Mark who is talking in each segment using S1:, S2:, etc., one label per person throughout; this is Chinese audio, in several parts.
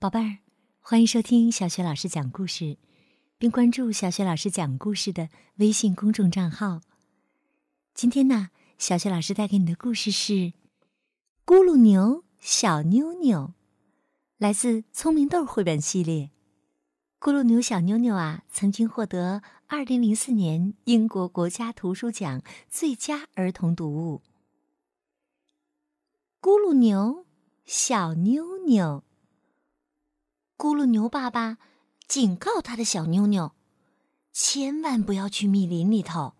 S1: 宝贝儿，欢迎收听小雪老师讲故事，并关注小雪老师讲故事的微信公众账号。今天呢，小雪老师带给你的故事是《咕噜牛小妞妞》，来自聪明豆绘本系列。咕噜牛小妞妞啊，曾经获得二零零四年英国国家图书奖最佳儿童读物。咕噜牛小妞妞。咕噜牛爸爸警告他的小妞妞，千万不要去密林里头。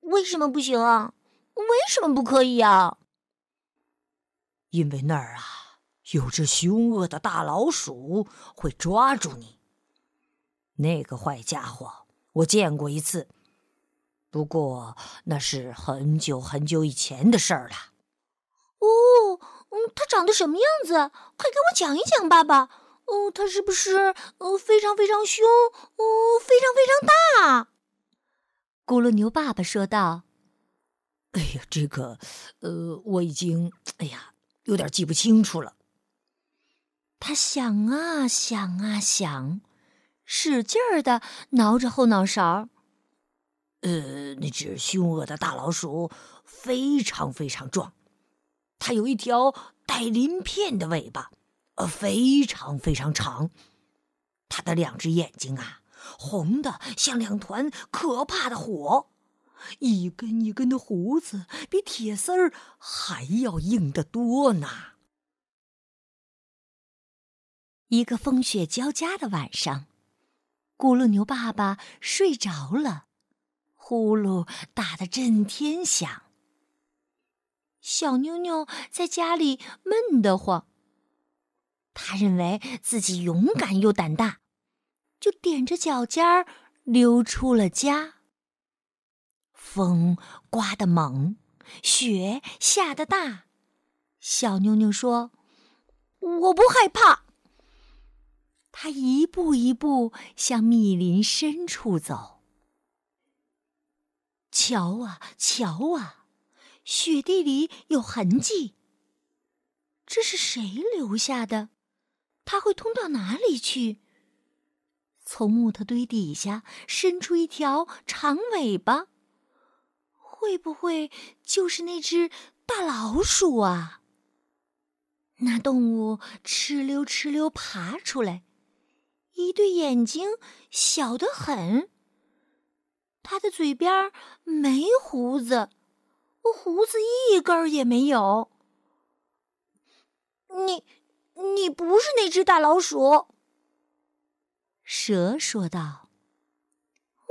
S2: 为什么不行啊？为什么不可以啊？
S3: 因为那儿啊，有只凶恶的大老鼠会抓住你。那个坏家伙，我见过一次，不过那是很久很久以前的事儿了。
S2: 他。长得什么样子？快给我讲一讲，爸爸。哦，它是不是呃非常非常凶？哦，非常非常大？
S1: 咕噜牛爸爸说道：“
S3: 哎呀，这个，呃，我已经，哎呀，有点记不清楚了。”
S1: 他想啊想啊想，使劲儿的挠着后脑勺。
S3: 呃，那只凶恶的大老鼠非常非常壮。它有一条带鳞片的尾巴，呃，非常非常长。它的两只眼睛啊，红的像两团可怕的火，一根一根的胡子比铁丝儿还要硬得多呢。
S1: 一个风雪交加的晚上，咕噜牛爸爸睡着了，呼噜打得震天响。小妞妞在家里闷得慌。他认为自己勇敢又胆大，就踮着脚尖儿溜出了家。风刮得猛，雪下得大。小妞妞说：“
S2: 我不害怕。”
S1: 他一步一步向密林深处走。瞧啊，瞧啊！雪地里有痕迹，这是谁留下的？它会通到哪里去？从木头堆底下伸出一条长尾巴，会不会就是那只大老鼠啊？那动物哧溜哧溜爬出来，一对眼睛小得很，它的嘴边没胡子。胡子一根也没有。
S2: 你，你不是那只大老鼠。
S1: 蛇说道：“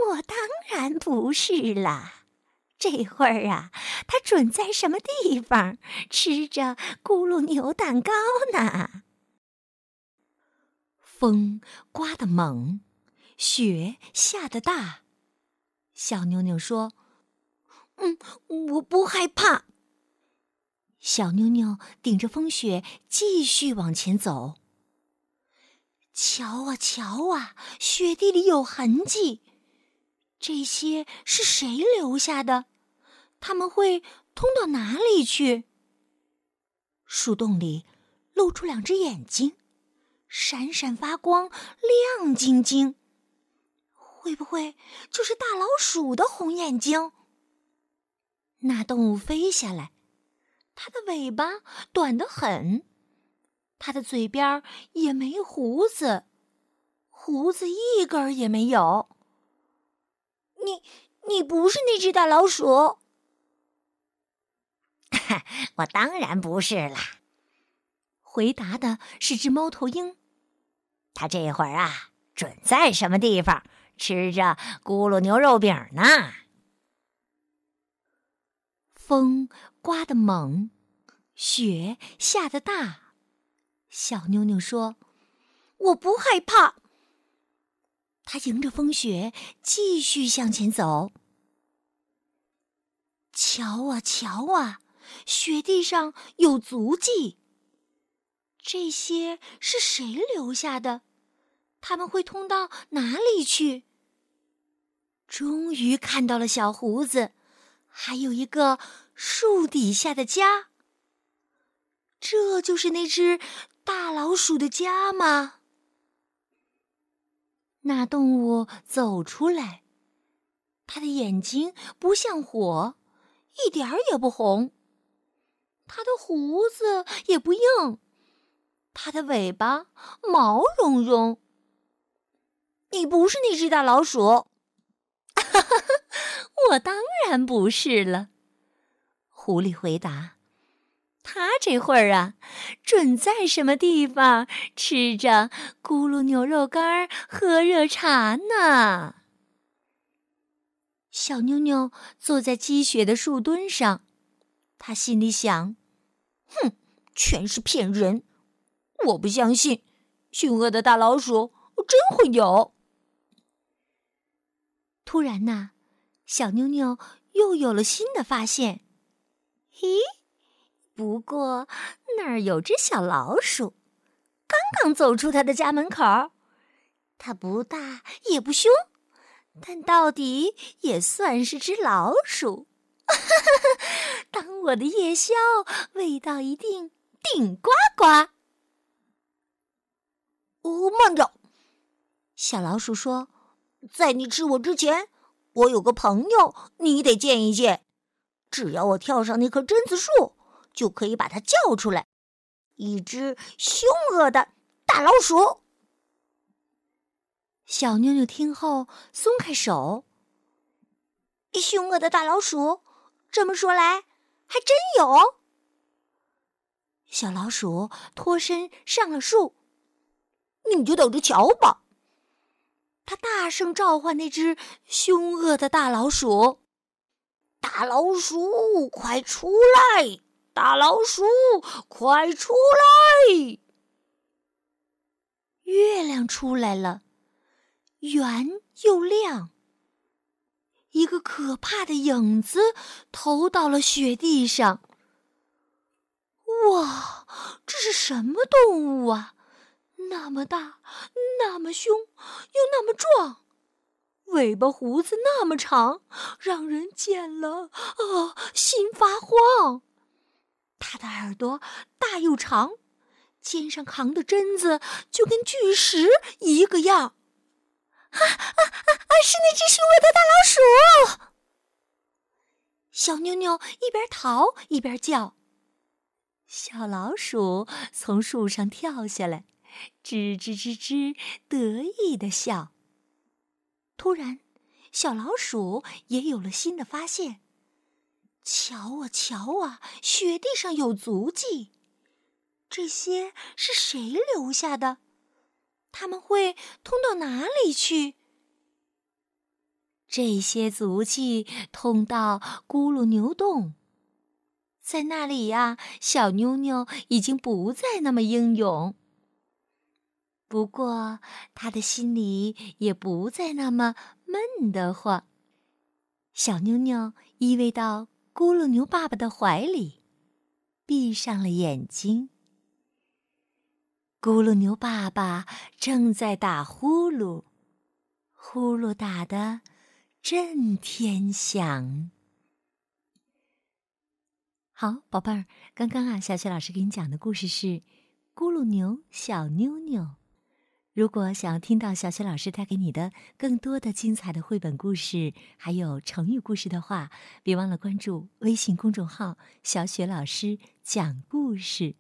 S4: 我当然不是啦，这会儿啊，它准在什么地方吃着咕噜牛蛋糕呢。”
S1: 风刮得猛，雪下得大。小妞妞说。
S2: 嗯，我不害怕。
S1: 小妞妞顶着风雪继续往前走。瞧啊瞧啊，雪地里有痕迹，这些是谁留下的？他们会通到哪里去？树洞里露出两只眼睛，闪闪发光，亮晶晶。会不会就是大老鼠的红眼睛？那动物飞下来，它的尾巴短得很，它的嘴边也没胡子，胡子一根也没有。
S2: 你，你不是那只大老鼠？
S4: 我当然不是啦。
S1: 回答的是只猫头鹰，
S4: 它这会儿啊，准在什么地方吃着咕噜牛肉饼呢？
S1: 风刮得猛，雪下得大。小妞妞说：“
S2: 我不害怕。”
S1: 她迎着风雪继续向前走。瞧啊瞧啊，雪地上有足迹。这些是谁留下的？他们会通到哪里去？终于看到了小胡子。还有一个树底下的家，这就是那只大老鼠的家吗？那动物走出来，它的眼睛不像火，一点儿也不红；它的胡子也不硬，它的尾巴毛茸茸。
S2: 你不是那只大老鼠？
S1: 我当然不是了。狐狸回答：“他这会儿啊，准在什么地方吃着咕噜牛肉干，喝热茶呢。”小妞妞坐在积雪的树墩上，他心里想：“
S2: 哼，全是骗人！我不相信，凶恶的大老鼠真会有。”
S1: 突然呐，小妞妞又有了新的发现。咦，不过那儿有只小老鼠，刚刚走出他的家门口。它不大也不凶，但到底也算是只老鼠。当我的夜宵，味道一定顶呱呱。
S2: 哦，慢着！小老鼠说：“在你吃我之前，我有个朋友，你得见一见。”只要我跳上那棵榛子树，就可以把它叫出来。一只凶恶的大老鼠。
S1: 小妞妞听后松开手。
S2: 凶恶的大老鼠，这么说来，还真有。
S1: 小老鼠脱身上了树，
S2: 你就等着瞧吧。
S1: 他大声召唤那只凶恶的大老鼠。
S2: 大老鼠，快出来！大老鼠，快出来！
S1: 月亮出来了，圆又亮。一个可怕的影子投到了雪地上。哇，这是什么动物啊？那么大，那么凶，又那么壮。尾巴胡子那么长，让人见了啊心发慌。它的耳朵大又长，肩上扛的榛子就跟巨石一个样。啊啊啊！是那只凶恶的大老鼠！小妞妞一边逃一边叫。小老鼠从树上跳下来，吱吱吱吱，得意的笑。突然，小老鼠也有了新的发现。瞧啊瞧啊，雪地上有足迹，这些是谁留下的？他们会通到哪里去？这些足迹通到咕噜牛洞，在那里呀，小妞妞已经不再那么英勇。不过，他的心里也不再那么闷得慌。小妞妞依偎到咕噜牛爸爸的怀里，闭上了眼睛。咕噜牛爸爸正在打呼噜，呼噜打得震天响。好，宝贝儿，刚刚啊，小雪老师给你讲的故事是《咕噜牛小妞妞》。如果想要听到小雪老师带给你的更多的精彩的绘本故事，还有成语故事的话，别忘了关注微信公众号“小雪老师讲故事”。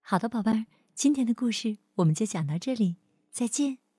S1: 好的，宝贝儿，今天的故事我们就讲到这里，再见。